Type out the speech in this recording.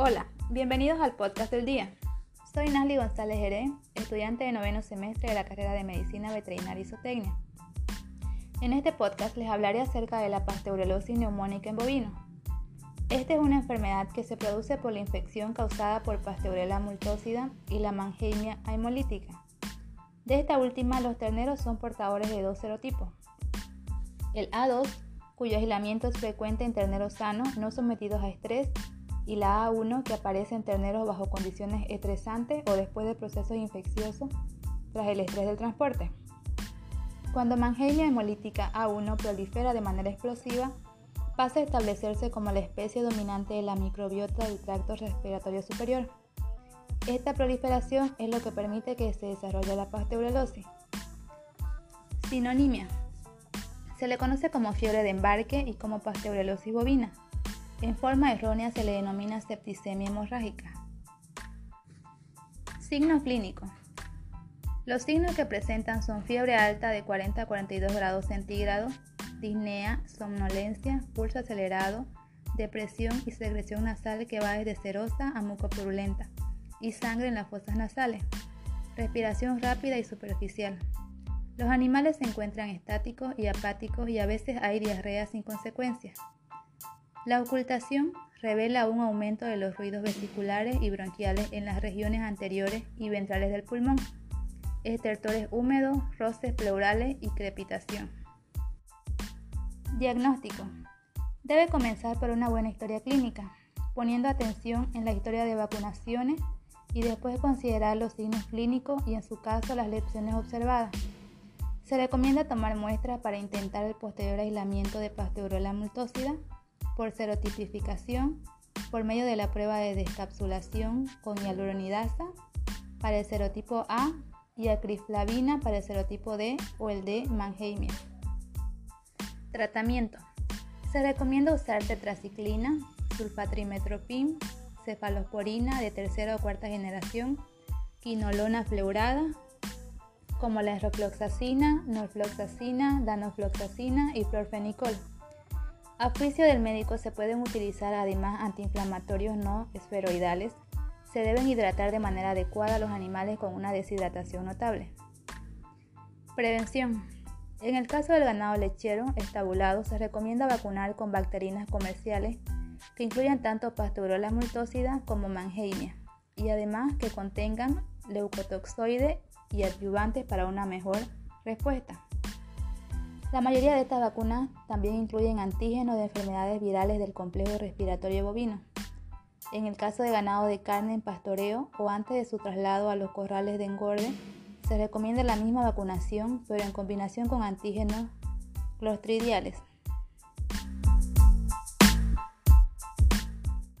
Hola, bienvenidos al podcast del día. Soy Nasli González Jerez, estudiante de noveno semestre de la carrera de Medicina Veterinaria y Zootecnia. En este podcast les hablaré acerca de la pasteurelosis neumónica en bovino. Esta es una enfermedad que se produce por la infección causada por Pasteurella multósida y la Mannheimia hemolítica. De esta última, los terneros son portadores de dos serotipos. El A2, cuyo aislamiento es frecuente en terneros sanos no sometidos a estrés, y la A1, que aparece en terneros bajo condiciones estresantes o después de procesos infecciosos tras el estrés del transporte. Cuando Mannheimia hemolítica A1 prolifera de manera explosiva, pasa a establecerse como la especie dominante de la microbiota del tracto respiratorio superior. Esta proliferación es lo que permite que se desarrolle la pasteurelosis. Sinonimia. Se le conoce como fiebre de embarque y como pasteurelosis bovina. En forma errónea se le denomina septicemia hemorrágica. Signo clínico. Los signos que presentan son fiebre alta de 40 a 42 grados centígrados, disnea, somnolencia, pulso acelerado, depresión y secreción nasal que va desde serosa a mucopurulenta y sangre en las fosas nasales, respiración rápida y superficial. Los animales se encuentran estáticos y apáticos y a veces hay diarrea sin consecuencias. La ocultación revela un aumento de los ruidos vesiculares y bronquiales en las regiones anteriores y ventrales del pulmón, estertores húmedos, roces pleurales y crepitación. Diagnóstico. Debe comenzar por una buena historia clínica, poniendo atención en la historia de vacunaciones y después considerar los signos clínicos y en su caso las lecciones observadas. Se recomienda tomar muestras para intentar el posterior aislamiento de Pasteurella multósida por serotipificación por medio de la prueba de descapsulación con hialuronidasa para el serotipo A y acriflavina para el serotipo D o el de Mannheimia. Tratamiento. Se recomienda usar tetraciclina, sulfatrimetropin, cefalosporina de tercera o cuarta generación, quinolona fleurada, como la esrofloxacina, norfloxacina, danofloxacina y florfenicol. A juicio del médico se pueden utilizar además antiinflamatorios no esferoidales. Se deben hidratar de manera adecuada a los animales con una deshidratación notable. Prevención. En el caso del ganado lechero estabulado, se recomienda vacunar con bacterinas comerciales que incluyan tanto Pasteurella multósida como Mannheimia y además que contengan leucotoxoide y adyuvantes para una mejor respuesta. La mayoría de estas vacunas también incluyen antígenos de enfermedades virales del complejo respiratorio bovino. En el caso de ganado de carne en pastoreo o antes de su traslado a los corrales de engorde, se recomienda la misma vacunación, pero en combinación con antígenos clostridiales.